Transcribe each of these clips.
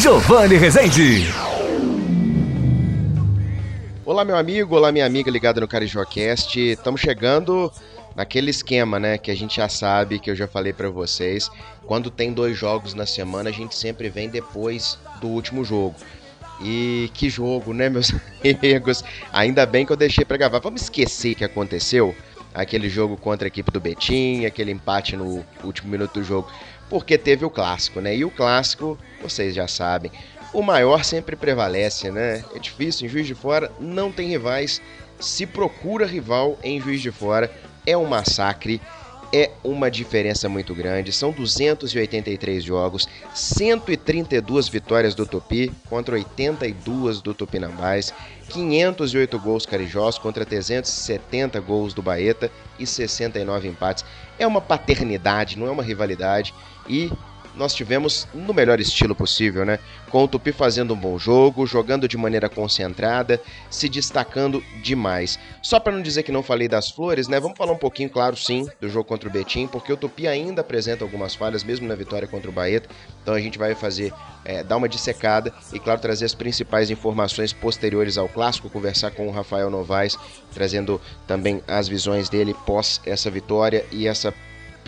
Giovanni Rezende. Olá, meu amigo, olá, minha amiga ligada no CarijoCast. Estamos chegando naquele esquema, né, que a gente já sabe, que eu já falei para vocês. Quando tem dois jogos na semana, a gente sempre vem depois do último jogo. E que jogo, né, meus amigos? Ainda bem que eu deixei para gravar. Vamos esquecer que aconteceu? Aquele jogo contra a equipe do Betim, aquele empate no último minuto do jogo porque teve o clássico, né? E o clássico, vocês já sabem, o maior sempre prevalece, né? É difícil, em Juiz de Fora não tem rivais, se procura rival em Juiz de Fora, é um massacre, é uma diferença muito grande. São 283 jogos, 132 vitórias do Tupi contra 82 do Tupinambás, 508 gols carijós contra 370 gols do Baeta e 69 empates. É uma paternidade, não é uma rivalidade e nós tivemos no melhor estilo possível, né? Com o Tupi fazendo um bom jogo, jogando de maneira concentrada, se destacando demais. Só para não dizer que não falei das flores, né? Vamos falar um pouquinho, claro, sim, do jogo contra o Betim, porque o Tupi ainda apresenta algumas falhas, mesmo na vitória contra o Baeta. Então a gente vai fazer, é, dar uma dissecada e, claro, trazer as principais informações posteriores ao clássico, conversar com o Rafael Novaes, trazendo também as visões dele pós essa vitória e essa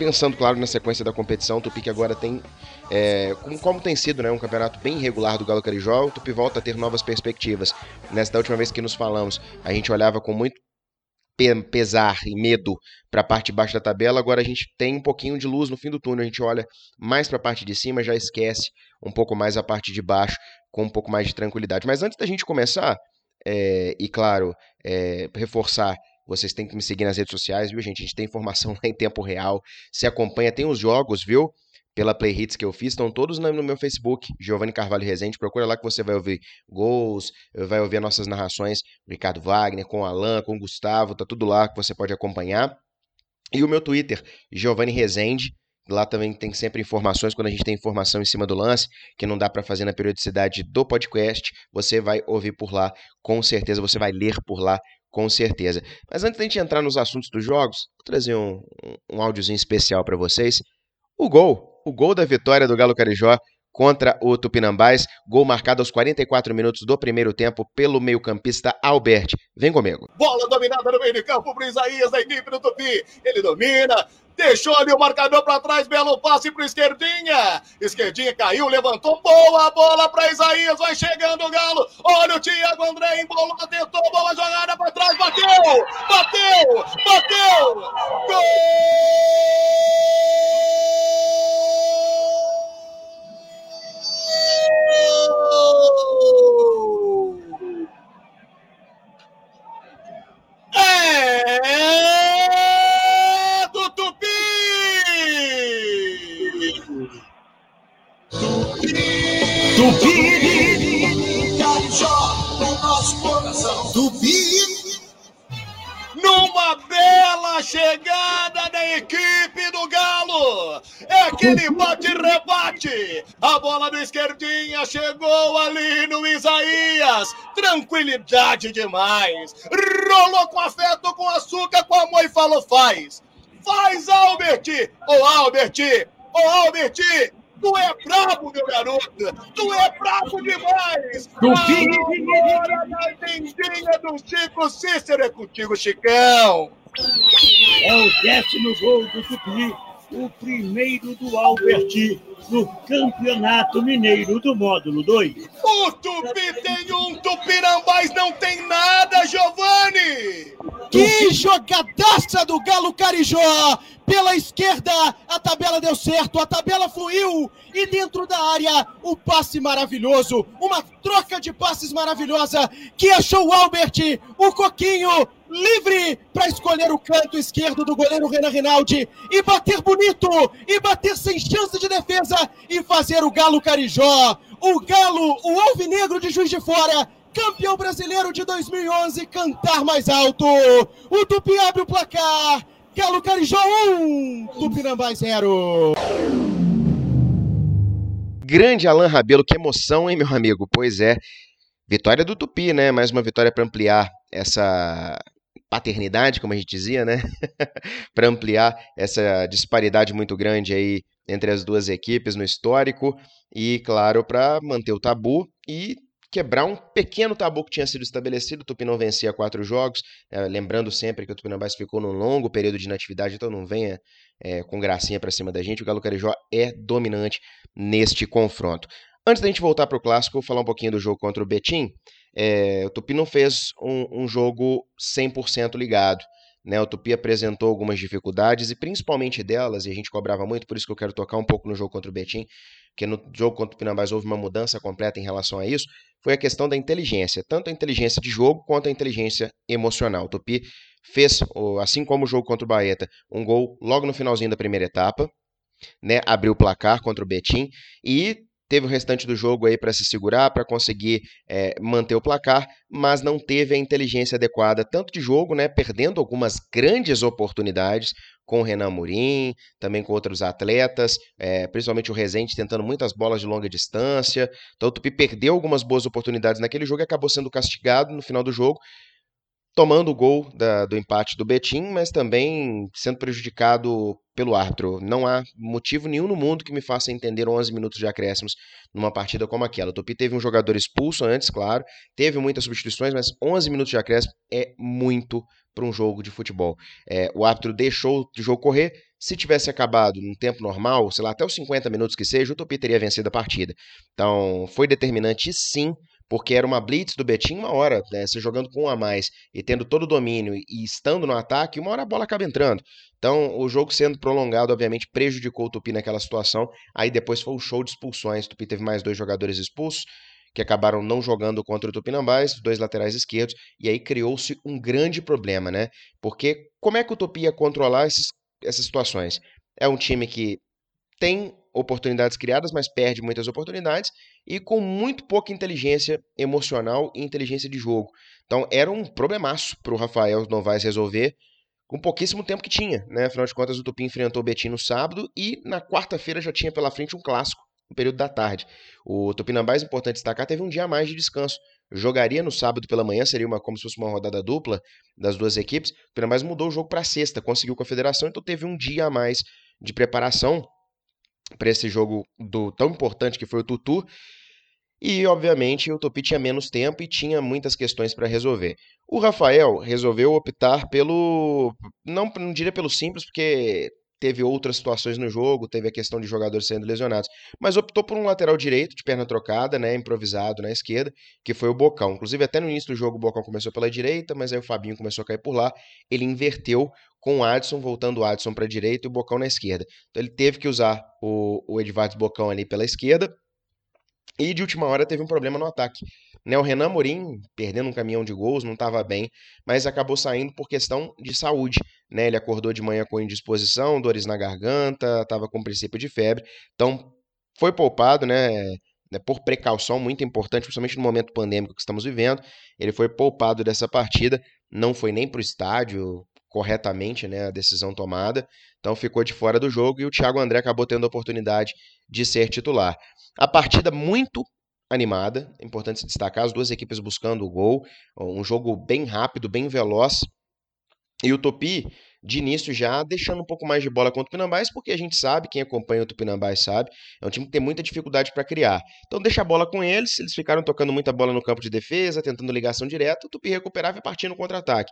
pensando, claro, na sequência da competição, o Tupi que agora tem, é, como, como, tem sido né, um campeonato bem irregular do Galo Carijó, o Tupi volta a ter novas perspectivas. Nessa última vez que nos falamos, a gente olhava com muito pesar e medo para a parte de baixo da tabela, agora a gente tem um pouquinho de luz no fim do túnel, a gente olha mais para a parte de cima, já esquece um pouco mais a parte de baixo, com um pouco mais de tranquilidade. Mas antes da gente começar, é, e claro, é, reforçar vocês têm que me seguir nas redes sociais, viu, gente? A gente tem informação lá em tempo real. Se acompanha, tem os jogos, viu? Pela Play Hits que eu fiz, estão todos no meu Facebook, Giovanni Carvalho Rezende. Procura lá que você vai ouvir gols, vai ouvir nossas narrações, Ricardo Wagner, com Alan, com Gustavo, tá tudo lá que você pode acompanhar. E o meu Twitter, Giovanni Rezende. Lá também tem sempre informações, quando a gente tem informação em cima do lance, que não dá para fazer na periodicidade do podcast, você vai ouvir por lá, com certeza, você vai ler por lá, com certeza. Mas antes da gente entrar nos assuntos dos jogos, vou trazer um, um, áudiozinho especial para vocês. O gol, o gol da vitória do Galo Carijó contra o Tupinambás, gol marcado aos 44 minutos do primeiro tempo pelo meio-campista Albert. Vem comigo. Bola dominada no meio de campo para Isaías da equipe do Tupi. Ele domina, Deixou ali o marcador para trás, belo passe para esquerdinha. Esquerdinha caiu, levantou, boa bola para Isaías, vai chegando o Galo. Olha o Thiago André embolou, tentou, bola jogada para trás, bateu, bateu, bateu. Gol! Demais. Rolou com afeto, com açúcar, com amor e falou: faz. Faz, Albert. Ô, oh, Albert. Ô, oh, Albert. Tu é brabo, meu garoto! Tu é brabo demais! Do Agora na tendinha do Chico Cícero é contigo, Chicão! É o décimo gol do Tupi, o primeiro do Alberti no Campeonato Mineiro do Módulo 2. O Tupi tem um, Tupirambás não tem nada, Giovanni! Que jogadaça do Galo Carijó! Pela esquerda, a tabela deu certo, a tabela fluiu e dentro da área, o passe maravilhoso, uma troca de passes maravilhosa que achou o Albert, o Coquinho, livre para escolher o canto esquerdo do goleiro Renan Rinaldi e bater bonito, e bater sem chance de defesa e fazer o Galo Carijó, o Galo, o Alvinegro de Juiz de Fora, campeão brasileiro de 2011, cantar mais alto. O Tupi abre o placar. Galo Carijó 1, Tupinambás 0. Grande Alain Rabelo, que emoção, hein, meu amigo? Pois é, vitória do Tupi, né? Mais uma vitória para ampliar essa paternidade, como a gente dizia, né? para ampliar essa disparidade muito grande aí entre as duas equipes no histórico e, claro, para manter o tabu e quebrar um pequeno tabu que tinha sido estabelecido. O Tupi não vencia quatro jogos, é, lembrando sempre que o Tupinambás ficou num longo período de inatividade, então não venha é, com gracinha para cima da gente. O Galo Carijó é dominante neste confronto. Antes da gente voltar para o clássico, falar um pouquinho do jogo contra o Betim. É, o Tupi não fez um, um jogo 100% ligado. Né, o Tupi apresentou algumas dificuldades e principalmente delas, e a gente cobrava muito, por isso que eu quero tocar um pouco no jogo contra o Betim, porque no jogo contra o Pinambás houve uma mudança completa em relação a isso, foi a questão da inteligência, tanto a inteligência de jogo quanto a inteligência emocional. O Tupi fez, assim como o jogo contra o Baeta, um gol logo no finalzinho da primeira etapa, né, abriu o placar contra o Betim e teve o restante do jogo aí para se segurar, para conseguir é, manter o placar, mas não teve a inteligência adequada, tanto de jogo, né, perdendo algumas grandes oportunidades com o Renan Murim, também com outros atletas, é, principalmente o Rezende tentando muitas bolas de longa distância. Então o Tupi perdeu algumas boas oportunidades naquele jogo e acabou sendo castigado no final do jogo tomando o gol da, do empate do Betim, mas também sendo prejudicado pelo árbitro. Não há motivo nenhum no mundo que me faça entender 11 minutos de acréscimos numa partida como aquela. O Tupi teve um jogador expulso antes, claro, teve muitas substituições, mas 11 minutos de acréscimo é muito para um jogo de futebol. É, o árbitro deixou o jogo correr. Se tivesse acabado num tempo normal, sei lá, até os 50 minutos que seja, o Tupi teria vencido a partida. Então, foi determinante sim porque era uma blitz do Betim uma hora, né, você jogando com um a mais e tendo todo o domínio e estando no ataque, uma hora a bola acaba entrando. Então, o jogo sendo prolongado, obviamente, prejudicou o Tupi naquela situação. Aí depois foi o show de expulsões. O Tupi teve mais dois jogadores expulsos, que acabaram não jogando contra o Tupinambás, dois laterais esquerdos, e aí criou-se um grande problema, né? Porque como é que o Tupi ia controlar esses, essas situações? É um time que tem oportunidades criadas, mas perde muitas oportunidades e com muito pouca inteligência emocional e inteligência de jogo. Então era um problemaço para o Rafael Novaes resolver com pouquíssimo tempo que tinha. Né? Afinal de contas, o Tupi enfrentou o Betim no sábado e na quarta-feira já tinha pela frente um clássico, no período da tarde. O Tupinambás, importante destacar, teve um dia a mais de descanso. Jogaria no sábado pela manhã, seria uma, como se fosse uma rodada dupla das duas equipes. O Tupinambás mudou o jogo para sexta, conseguiu com a federação, então teve um dia a mais de preparação para esse jogo do tão importante que foi o Tutu. E, obviamente, o Tupi tinha menos tempo e tinha muitas questões para resolver. O Rafael resolveu optar pelo. Não, não diria pelo simples, porque teve outras situações no jogo, teve a questão de jogadores sendo lesionados, mas optou por um lateral direito de perna trocada, né, improvisado na esquerda, que foi o Bocão. Inclusive até no início do jogo o Bocão começou pela direita, mas aí o Fabinho começou a cair por lá, ele inverteu com o Adson, voltando o Adson para a direita e o Bocão na esquerda. Então ele teve que usar o, o Bocão ali pela esquerda. E de última hora teve um problema no ataque. Né, o Renan Morim, perdendo um caminhão de gols, não estava bem, mas acabou saindo por questão de saúde. Né? Ele acordou de manhã com indisposição, dores na garganta, estava com princípio de febre. Então, foi poupado, né? né, por precaução muito importante, principalmente no momento pandêmico que estamos vivendo. Ele foi poupado dessa partida, não foi nem para o estádio, corretamente né, a decisão tomada, então ficou de fora do jogo e o Thiago André acabou tendo a oportunidade de ser titular. A partida muito animada, é importante se destacar, as duas equipes buscando o gol, um jogo bem rápido, bem veloz, e o Topi, de início já deixando um pouco mais de bola contra o Pinambás, porque a gente sabe, quem acompanha o Tupinambás sabe, é um time que tem muita dificuldade para criar. Então deixa a bola com eles, eles ficaram tocando muita bola no campo de defesa, tentando ligação direta, o Tupi recuperava e partia no contra-ataque.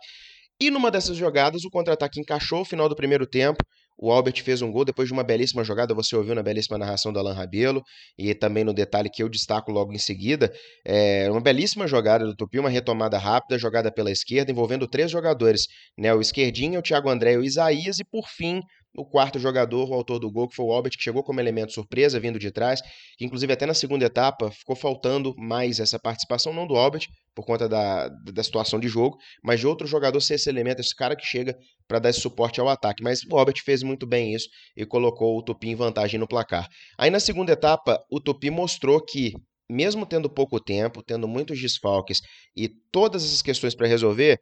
E numa dessas jogadas, o contra-ataque encaixou o final do primeiro tempo. O Albert fez um gol depois de uma belíssima jogada, você ouviu na belíssima narração do Alan Rabelo, e também no detalhe que eu destaco logo em seguida. É uma belíssima jogada do Tupi, uma retomada rápida, jogada pela esquerda, envolvendo três jogadores: né, o Esquerdinho, o Thiago André e o Isaías, e por fim o quarto jogador, o autor do gol, que foi o Albert, que chegou como elemento surpresa, vindo de trás, que inclusive até na segunda etapa ficou faltando mais essa participação, não do Albert, por conta da, da situação de jogo, mas de outro jogador ser esse elemento, esse cara que chega para dar esse suporte ao ataque. Mas o Albert fez muito bem isso e colocou o Tupi em vantagem no placar. Aí na segunda etapa, o Tupi mostrou que, mesmo tendo pouco tempo, tendo muitos desfalques e todas essas questões para resolver,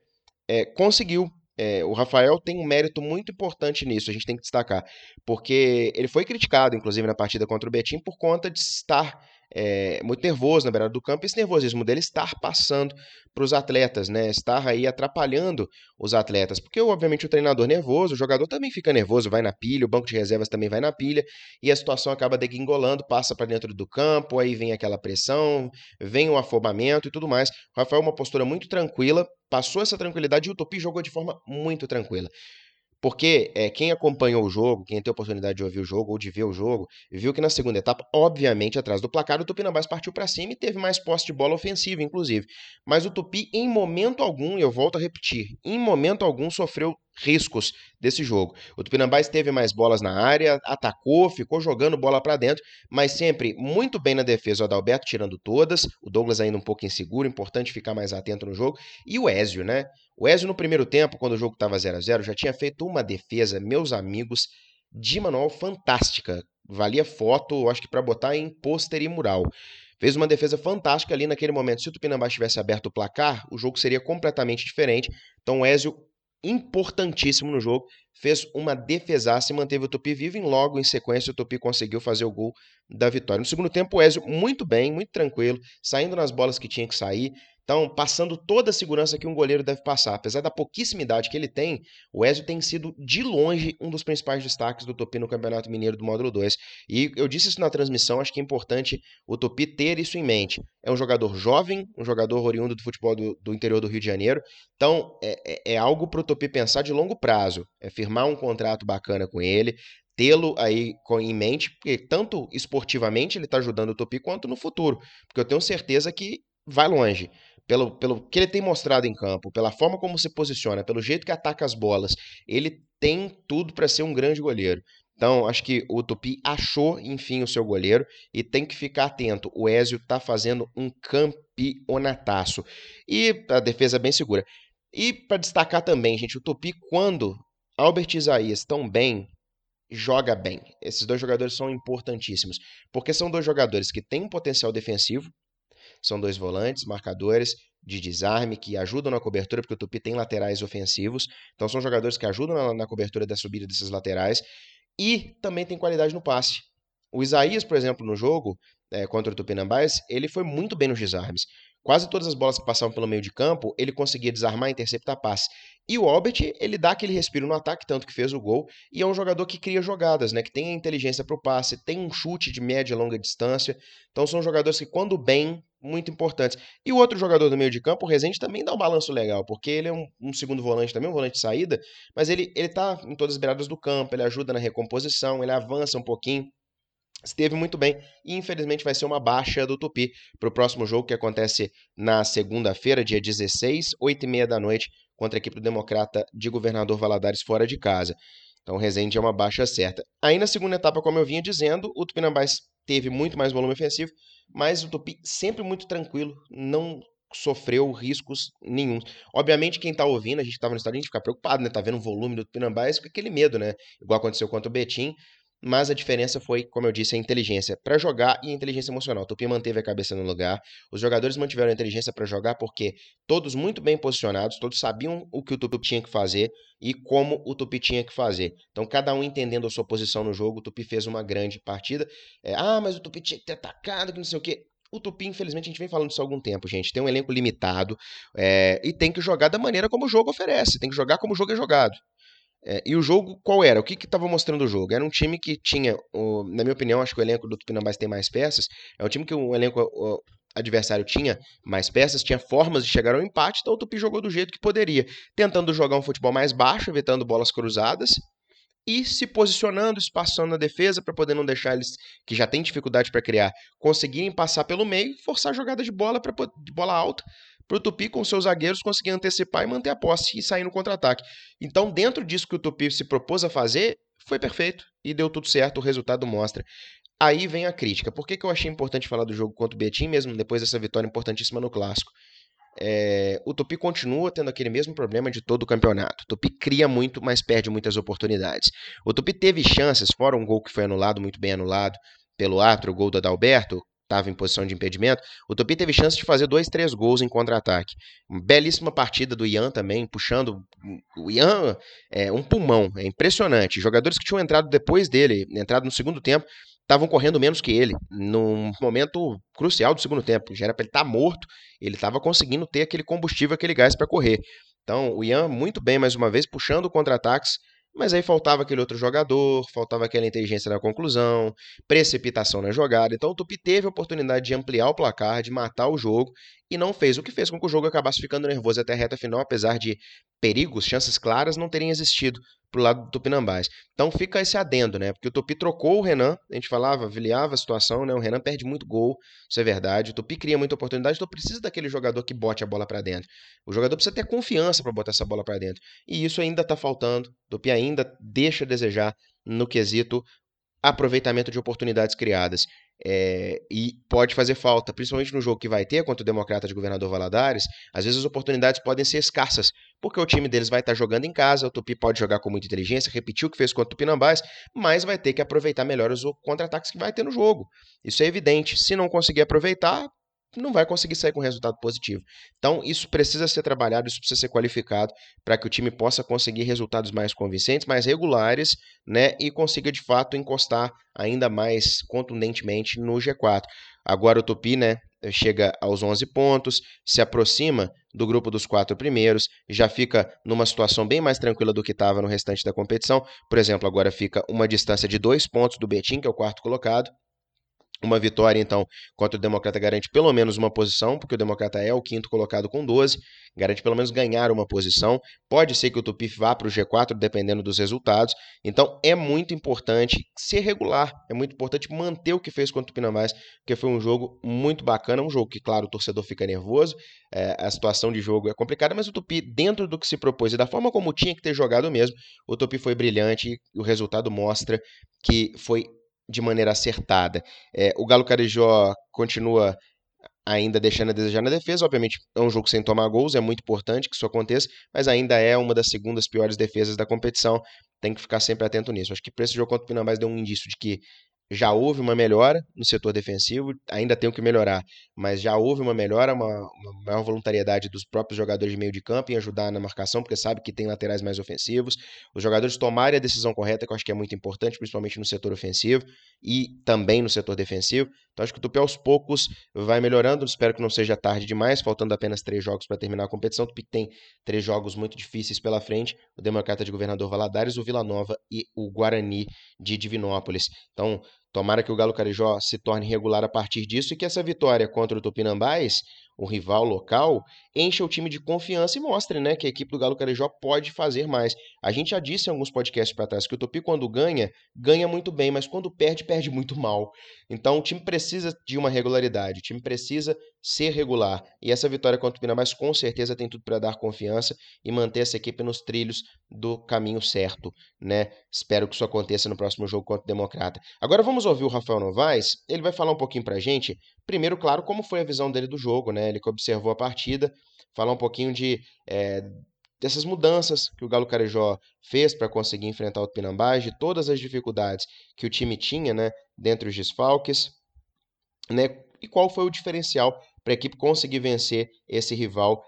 é, conseguiu é, o Rafael tem um mérito muito importante nisso, a gente tem que destacar, porque ele foi criticado, inclusive, na partida contra o Betim, por conta de estar é, muito nervoso na beirada do campo, esse nervosismo dele estar passando para os atletas, né? Estar aí atrapalhando os atletas. Porque, obviamente, o treinador nervoso, o jogador também fica nervoso, vai na pilha, o banco de reservas também vai na pilha, e a situação acaba degringolando, passa para dentro do campo, aí vem aquela pressão, vem o afobamento e tudo mais. O Rafael, uma postura muito tranquila, passou essa tranquilidade e o Tupi jogou de forma muito tranquila. Porque é, quem acompanhou o jogo, quem tem a oportunidade de ouvir o jogo ou de ver o jogo, viu que na segunda etapa, obviamente, atrás do placar, o Tupinambás partiu para cima e teve mais posse de bola ofensiva, inclusive. Mas o Tupi, em momento algum, eu volto a repetir, em momento algum sofreu riscos desse jogo. O Tupinambás teve mais bolas na área, atacou, ficou jogando bola para dentro, mas sempre muito bem na defesa. O Adalberto tirando todas, o Douglas ainda um pouco inseguro, importante ficar mais atento no jogo. E o Ézio, né? O Ézio no primeiro tempo, quando o jogo estava 0 a 0 já tinha feito uma defesa, meus amigos, de manual fantástica. Valia foto, acho que para botar em pôster e mural. Fez uma defesa fantástica ali naquele momento. Se o Tupinambás tivesse aberto o placar, o jogo seria completamente diferente. Então o Ézio importantíssimo no jogo, fez uma defesaça e manteve o Tupi vivo e logo em sequência o Tupi conseguiu fazer o gol da vitória. No segundo tempo o Ezio muito bem, muito tranquilo, saindo nas bolas que tinha que sair, então, passando toda a segurança que um goleiro deve passar. Apesar da pouquíssima idade que ele tem, o Ezio tem sido, de longe, um dos principais destaques do Tupi no Campeonato Mineiro do Módulo 2. E eu disse isso na transmissão, acho que é importante o Tupi ter isso em mente. É um jogador jovem, um jogador oriundo do futebol do, do interior do Rio de Janeiro. Então, é, é, é algo para o Tupi pensar de longo prazo. É firmar um contrato bacana com ele, tê-lo aí em mente, porque tanto esportivamente ele está ajudando o Tupi, quanto no futuro. Porque eu tenho certeza que vai longe pelo, pelo que ele tem mostrado em campo, pela forma como se posiciona, pelo jeito que ataca as bolas, ele tem tudo para ser um grande goleiro. Então, acho que o Tupi achou, enfim, o seu goleiro e tem que ficar atento. O Ezio está fazendo um campeonataço. E a defesa é bem segura. E para destacar também, gente, o Tupi, quando Albert e Isaías estão bem, joga bem. Esses dois jogadores são importantíssimos, porque são dois jogadores que têm um potencial defensivo, são dois volantes, marcadores de desarme que ajudam na cobertura, porque o Tupi tem laterais ofensivos. Então são jogadores que ajudam na, na cobertura da subida desses laterais. E também tem qualidade no passe. O Isaías, por exemplo, no jogo é, contra o Tupinambás, ele foi muito bem nos desarmes. Quase todas as bolas que passavam pelo meio de campo, ele conseguia desarmar e interceptar passe. E o Albert, ele dá aquele respiro no ataque, tanto que fez o gol, e é um jogador que cria jogadas, né? Que tem a inteligência para o passe, tem um chute de média e longa distância. Então são jogadores que, quando bem, muito importantes. E o outro jogador do meio de campo, o Rezende, também dá um balanço legal, porque ele é um, um, segundo volante também, um volante de saída, mas ele, ele tá em todas as beiradas do campo, ele ajuda na recomposição, ele avança um pouquinho. Esteve muito bem e infelizmente vai ser uma baixa do Tupi para o próximo jogo que acontece na segunda-feira, dia 16, 8 e meia da noite, contra a equipe do Democrata de Governador Valadares fora de casa. Então o Rezende é uma baixa certa. Aí na segunda etapa, como eu vinha dizendo, o Tupinambás teve muito mais volume ofensivo, mas o Tupi sempre muito tranquilo, não sofreu riscos nenhum. Obviamente, quem tá ouvindo, a gente tava no estádio, a gente fica preocupado, né? Tá vendo o volume do Tupinambás com aquele medo, né? Igual aconteceu contra o Betim. Mas a diferença foi, como eu disse, a inteligência para jogar e a inteligência emocional. Tupi manteve a cabeça no lugar, os jogadores mantiveram a inteligência para jogar porque todos muito bem posicionados, todos sabiam o que o Tupi tinha que fazer e como o Tupi tinha que fazer. Então, cada um entendendo a sua posição no jogo, o Tupi fez uma grande partida. É, ah, mas o Tupi tinha que ter atacado, que não sei o quê. O Tupi, infelizmente, a gente vem falando isso há algum tempo, gente. Tem um elenco limitado é, e tem que jogar da maneira como o jogo oferece. Tem que jogar como o jogo é jogado. É, e o jogo, qual era? O que estava mostrando o jogo? Era um time que tinha, o, na minha opinião, acho que o elenco do Tupinambás tem mais peças. É um time que o elenco o adversário tinha mais peças, tinha formas de chegar ao empate, então o Tupi jogou do jeito que poderia, tentando jogar um futebol mais baixo, evitando bolas cruzadas e se posicionando, espaçando na defesa para poder não deixar eles que já têm dificuldade para criar conseguirem passar pelo meio, forçar a jogada de bola para de bola alta para o Tupi com seus zagueiros conseguir antecipar e manter a posse e sair no contra-ataque. Então, dentro disso que o Tupi se propôs a fazer, foi perfeito e deu tudo certo, o resultado mostra. Aí vem a crítica. Por que, que eu achei importante falar do jogo contra o Betim, mesmo depois dessa vitória importantíssima no Clássico? É, o Tupi continua tendo aquele mesmo problema de todo o campeonato. O Tupi cria muito, mas perde muitas oportunidades. O Tupi teve chances, fora um gol que foi anulado, muito bem anulado pelo Atro, o gol do Adalberto, estava em posição de impedimento, o Tupi teve chance de fazer dois, três gols em contra-ataque. Belíssima partida do Ian também, puxando. O Ian é um pulmão, é impressionante. Jogadores que tinham entrado depois dele, entrado no segundo tempo, estavam correndo menos que ele, num momento crucial do segundo tempo. Já era para ele estar tá morto, ele estava conseguindo ter aquele combustível, aquele gás para correr. Então, o Ian muito bem mais uma vez, puxando contra-ataques, mas aí faltava aquele outro jogador, faltava aquela inteligência na conclusão, precipitação na jogada. Então o Tupi teve a oportunidade de ampliar o placar, de matar o jogo e não fez, o que fez com que o jogo acabasse ficando nervoso até a reta final, apesar de perigos, chances claras não terem existido pro lado do Tupinambás. Então fica esse adendo, né? Porque o Tupi trocou o Renan, a gente falava, avaliava a situação, né? O Renan perde muito gol, isso é verdade. O Tupi cria muita oportunidade, então precisa daquele jogador que bote a bola para dentro. O jogador precisa ter confiança para botar essa bola para dentro. E isso ainda tá faltando. O Tupi ainda deixa a desejar no quesito aproveitamento de oportunidades criadas. É, e pode fazer falta, principalmente no jogo que vai ter contra o Democrata de Governador Valadares. Às vezes as oportunidades podem ser escassas, porque o time deles vai estar jogando em casa. O Tupi pode jogar com muita inteligência, repetir o que fez contra o Tupinambás, mas vai ter que aproveitar melhor os contra-ataques que vai ter no jogo. Isso é evidente. Se não conseguir aproveitar, não vai conseguir sair com resultado positivo. Então, isso precisa ser trabalhado, isso precisa ser qualificado para que o time possa conseguir resultados mais convincentes, mais regulares, né, e consiga de fato encostar ainda mais contundentemente no G4. Agora o Tupi, né, chega aos 11 pontos, se aproxima do grupo dos quatro primeiros, já fica numa situação bem mais tranquila do que estava no restante da competição. Por exemplo, agora fica uma distância de dois pontos do Betim, que é o quarto colocado, uma vitória, então, contra o Democrata garante pelo menos uma posição, porque o Democrata é o quinto colocado com 12, garante pelo menos ganhar uma posição. Pode ser que o Tupi vá para o G4, dependendo dos resultados. Então, é muito importante ser regular, é muito importante manter o que fez contra o Tupinambás, porque foi um jogo muito bacana, um jogo que, claro, o torcedor fica nervoso, é, a situação de jogo é complicada, mas o Tupi, dentro do que se propôs e da forma como tinha que ter jogado mesmo, o Tupi foi brilhante e o resultado mostra que foi de maneira acertada. É, o Galo Carijó continua ainda deixando a desejar na defesa. Obviamente, é um jogo sem tomar gols, é muito importante que isso aconteça, mas ainda é uma das segundas piores defesas da competição. Tem que ficar sempre atento nisso. Acho que para esse jogo contra o Pinambás deu um indício de que já houve uma melhora no setor defensivo, ainda tem o que melhorar, mas já houve uma melhora, uma, uma, maior voluntariedade dos próprios jogadores de meio de campo em ajudar na marcação, porque sabe que tem laterais mais ofensivos. Os jogadores tomarem a decisão correta, que eu acho que é muito importante, principalmente no setor ofensivo e também no setor defensivo. Então acho que o Tupi aos poucos vai melhorando, espero que não seja tarde demais, faltando apenas três jogos para terminar a competição. O Tupi tem três jogos muito difíceis pela frente, o Democrata de Governador Valadares, o Vila Nova e o Guarani de Divinópolis. Então, Tomara que o Galo Carijó se torne regular a partir disso e que essa vitória contra o Tupinambás o rival local, encha o time de confiança e mostre né, que a equipe do Galo Carijó pode fazer mais. A gente já disse em alguns podcasts para trás que o Tupi, quando ganha, ganha muito bem, mas quando perde, perde muito mal. Então o time precisa de uma regularidade, o time precisa ser regular. E essa vitória contra o Pinamás com certeza tem tudo para dar confiança e manter essa equipe nos trilhos do caminho certo. né? Espero que isso aconteça no próximo jogo contra o Democrata. Agora vamos ouvir o Rafael Novaes, ele vai falar um pouquinho para gente, primeiro, claro, como foi a visão dele do jogo, né? Ele que observou a partida, falar um pouquinho de é, dessas mudanças que o Galo Carijó fez para conseguir enfrentar o Pinambás, de todas as dificuldades que o time tinha, né, dentre os desfalques, né, e qual foi o diferencial para a equipe conseguir vencer esse rival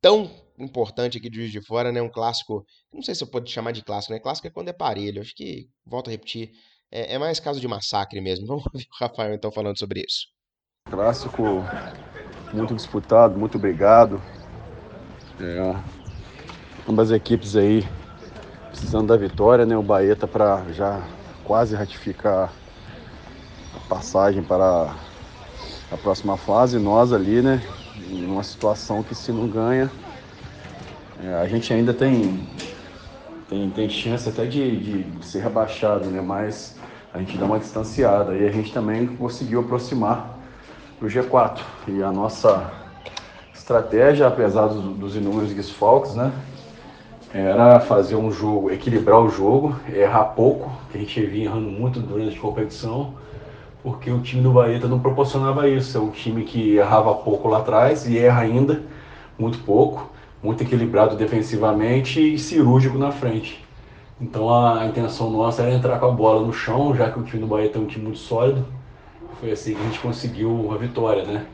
tão importante aqui de Juiz de Fora, né, um clássico, não sei se eu pode chamar de clássico, né, clássico é quando é parelho, acho que, volto a repetir, é, é mais caso de massacre mesmo. Vamos ouvir o Rafael então falando sobre isso. Clássico muito disputado, muito brigado. É, ambas equipes aí precisando da vitória, né? O tá para já quase ratificar a passagem para a próxima fase. Nós ali, né? Em uma situação que se não ganha, é, a gente ainda tem, tem, tem chance até de, de ser rebaixado, né? Mas a gente dá uma distanciada e a gente também conseguiu aproximar para o G4. E a nossa estratégia, apesar dos, dos inúmeros desfalques, né, era fazer um jogo, equilibrar o jogo, errar pouco, que a gente vinha errando muito durante a competição, porque o time do Bahia não proporcionava isso. É um time que errava pouco lá atrás e erra ainda muito pouco, muito equilibrado defensivamente e cirúrgico na frente. Então a intenção nossa era entrar com a bola no chão, já que o time do Bahia tem um time muito sólido, foi assim que a gente conseguiu a vitória, né?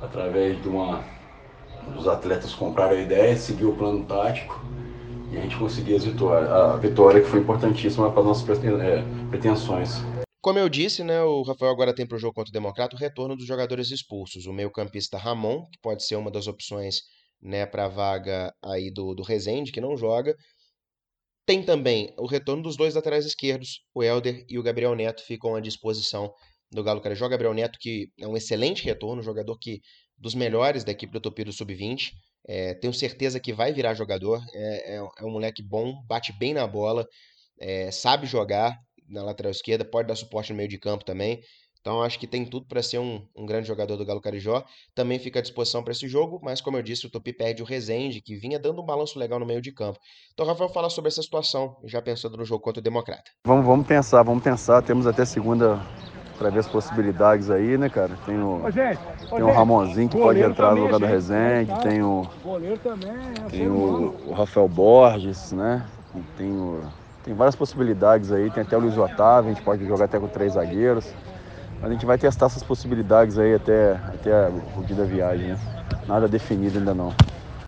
Através de uma dos atletas compraram a ideia, seguiu o plano tático e a gente conseguiu as vitórias. A vitória que foi importantíssima para nossas é, pretensões. Como eu disse, né, o Rafael agora tem para o jogo contra o Democrata o retorno dos jogadores expulsos. O meio-campista Ramon, que pode ser uma das opções né, para a vaga aí do, do Rezende, que não joga. Tem também o retorno dos dois laterais esquerdos, o Helder e o Gabriel Neto ficam à disposição do Galo Carajó. Gabriel Neto, que é um excelente retorno, jogador que dos melhores da equipe do Tupi do Sub-20. É, tenho certeza que vai virar jogador. É, é, é, um moleque bom, bate bem na bola, é, sabe jogar na lateral esquerda, pode dar suporte no meio de campo também. Então acho que tem tudo para ser um, um, grande jogador do Galo Carijó. Também fica à disposição para esse jogo, mas como eu disse, o Tupi perde o Rezende, que vinha dando um balanço legal no meio de campo. Então, Rafael, fala sobre essa situação, já pensando no jogo contra o Democrata. Vamos, vamos pensar, vamos pensar. Temos até segunda para ver as possibilidades aí, né, cara? Tem o, ô, gente, ô, tem o Ramonzinho que pode entrar no lugar do Rezende, tem o, tem o, o, Rafael Borges, né? Tem, o, tem várias possibilidades aí, tem até o Luiz Otávio, a gente pode jogar até com três zagueiros. Mas a gente vai testar essas possibilidades aí até, até o dia da viagem, né? Nada definido ainda não.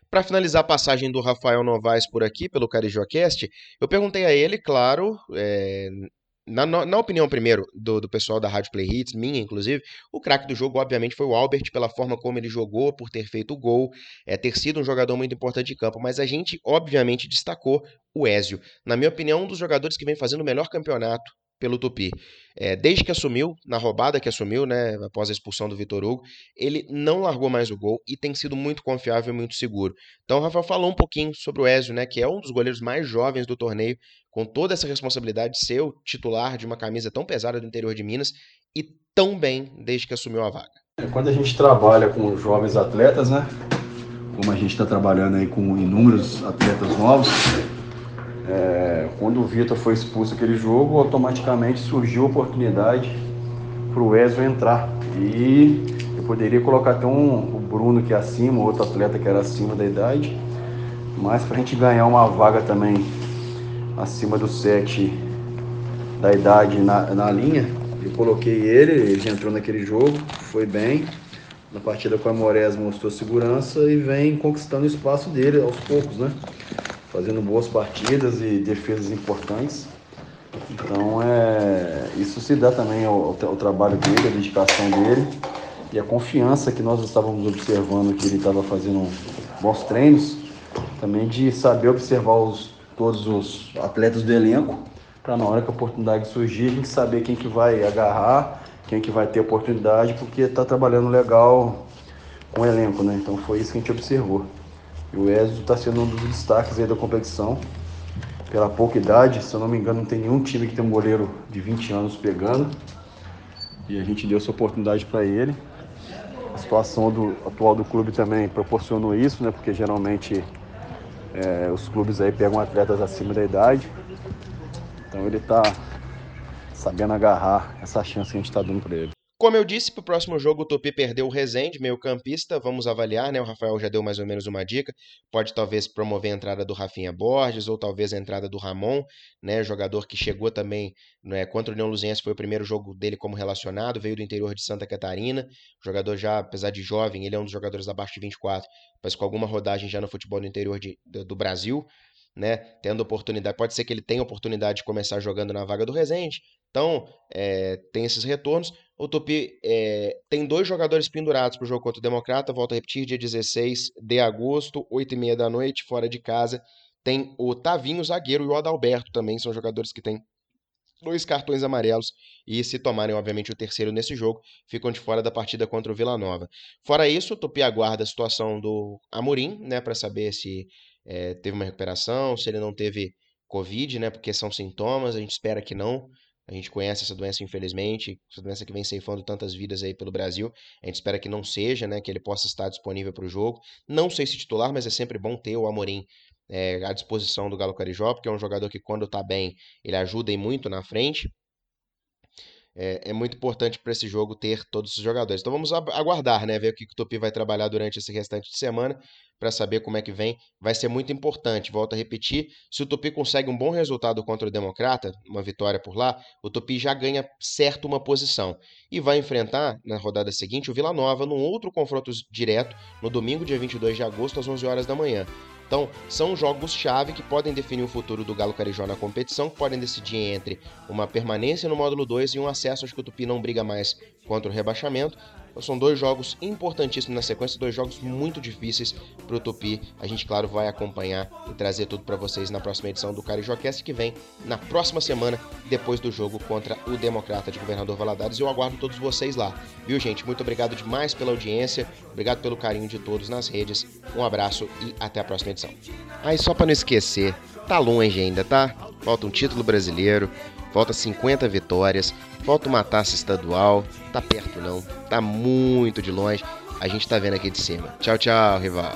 Para finalizar a passagem do Rafael Novaes por aqui, pelo CarijoCast, eu perguntei a ele, claro, é, na, na, opinião, primeiro, do, do pessoal da Rádio Play Hits, minha inclusive, o craque do jogo, obviamente, foi o Albert, pela forma como ele jogou, por ter feito o gol, é, ter sido um jogador muito importante de campo, mas a gente, obviamente, destacou o Ézio. Na minha opinião, um dos jogadores que vem fazendo o melhor campeonato pelo Tupi. É, desde que assumiu, na roubada que assumiu, né, após a expulsão do Vitor Hugo, ele não largou mais o gol e tem sido muito confiável e muito seguro. Então o Rafael falou um pouquinho sobre o Ezio, né, que é um dos goleiros mais jovens do torneio, com toda essa responsabilidade de ser o titular de uma camisa tão pesada do interior de Minas e tão bem desde que assumiu a vaga. Quando a gente trabalha com jovens atletas, né, como a gente está trabalhando aí com inúmeros atletas novos, é, quando o Vitor foi expulso aquele jogo, automaticamente surgiu a oportunidade para o Ezio entrar. E eu poderia colocar até um, o Bruno que é acima, outro atleta que era acima da idade, mas para a gente ganhar uma vaga também acima dos 7 da idade na, na linha, eu coloquei ele, ele entrou naquele jogo, foi bem. Na partida com a Moraes mostrou segurança e vem conquistando o espaço dele aos poucos, né? fazendo boas partidas e defesas importantes. Então, é, isso se dá também ao, ao, trabalho dele, a dedicação dele e a confiança que nós estávamos observando que ele estava fazendo bons treinos, também de saber observar os, todos os atletas do elenco, para na hora que a oportunidade surgir, a gente saber quem que vai agarrar, quem que vai ter oportunidade, porque está trabalhando legal com o elenco, né? Então foi isso que a gente observou. E o Ezio está sendo um dos destaques aí da competição. Pela pouca idade, se eu não me engano, não tem nenhum time que tem um goleiro de 20 anos pegando. E a gente deu essa oportunidade para ele. A situação do, atual do clube também proporcionou isso, né? Porque geralmente é, os clubes aí pegam atletas acima da idade. Então ele está sabendo agarrar essa chance que a gente está dando para ele. Como eu disse, para o próximo jogo o Tupi perdeu o Rezende, meio campista, vamos avaliar, né? O Rafael já deu mais ou menos uma dica, pode talvez promover a entrada do Rafinha Borges, ou talvez a entrada do Ramon, né? Jogador que chegou também né, contra o União Luzense, foi o primeiro jogo dele como relacionado, veio do interior de Santa Catarina, jogador já, apesar de jovem, ele é um dos jogadores abaixo de 24, mas com alguma rodagem já no futebol do interior de, do, do Brasil, né, tendo oportunidade, pode ser que ele tenha oportunidade de começar jogando na vaga do Rezende, então é, tem esses retornos, o Tupi é, tem dois jogadores pendurados para o jogo contra o Democrata. Volto a repetir, dia 16 de agosto, 8h30 da noite, fora de casa. Tem o Tavinho, zagueiro, e o Adalberto também. São jogadores que têm dois cartões amarelos e se tomarem, obviamente, o terceiro nesse jogo, ficam de fora da partida contra o Vila Nova. Fora isso, o Tupi aguarda a situação do Amorim, né, para saber se é, teve uma recuperação, se ele não teve Covid, né, porque são sintomas, a gente espera que não. A gente conhece essa doença, infelizmente, essa doença que vem ceifando tantas vidas aí pelo Brasil. A gente espera que não seja, né? Que ele possa estar disponível para o jogo. Não sei se titular, mas é sempre bom ter o Amorim é, à disposição do Galo Carijó, porque é um jogador que, quando está bem, ele ajuda e muito na frente. É, é muito importante para esse jogo ter todos os jogadores. Então vamos aguardar, né? Ver o que o Tupi vai trabalhar durante esse restante de semana para saber como é que vem. Vai ser muito importante. Volto a repetir: se o Tupi consegue um bom resultado contra o Democrata, uma vitória por lá, o Tupi já ganha certo uma posição. E vai enfrentar, na rodada seguinte, o Vila Nova num outro confronto direto, no domingo, dia 22 de agosto, às 11 horas da manhã. Então, são jogos-chave que podem definir o futuro do Galo Carijó na competição, que podem decidir entre uma permanência no módulo 2 e um acesso. Acho que o Tupi não briga mais contra o rebaixamento. São dois jogos importantíssimos na sequência, dois jogos muito difíceis para o Tupi. A gente, claro, vai acompanhar e trazer tudo para vocês na próxima edição do Carijocast, que vem na próxima semana, depois do jogo contra o Democrata de Governador Valadares. Eu aguardo todos vocês lá. Viu, gente? Muito obrigado demais pela audiência, obrigado pelo carinho de todos nas redes. Um abraço e até a próxima edição. Aí, só para não esquecer, tá longe ainda, tá? Falta um título brasileiro, falta 50 vitórias, falta uma taça estadual. Tá perto não, tá muito de longe. A gente tá vendo aqui de cima. Tchau, tchau, rival.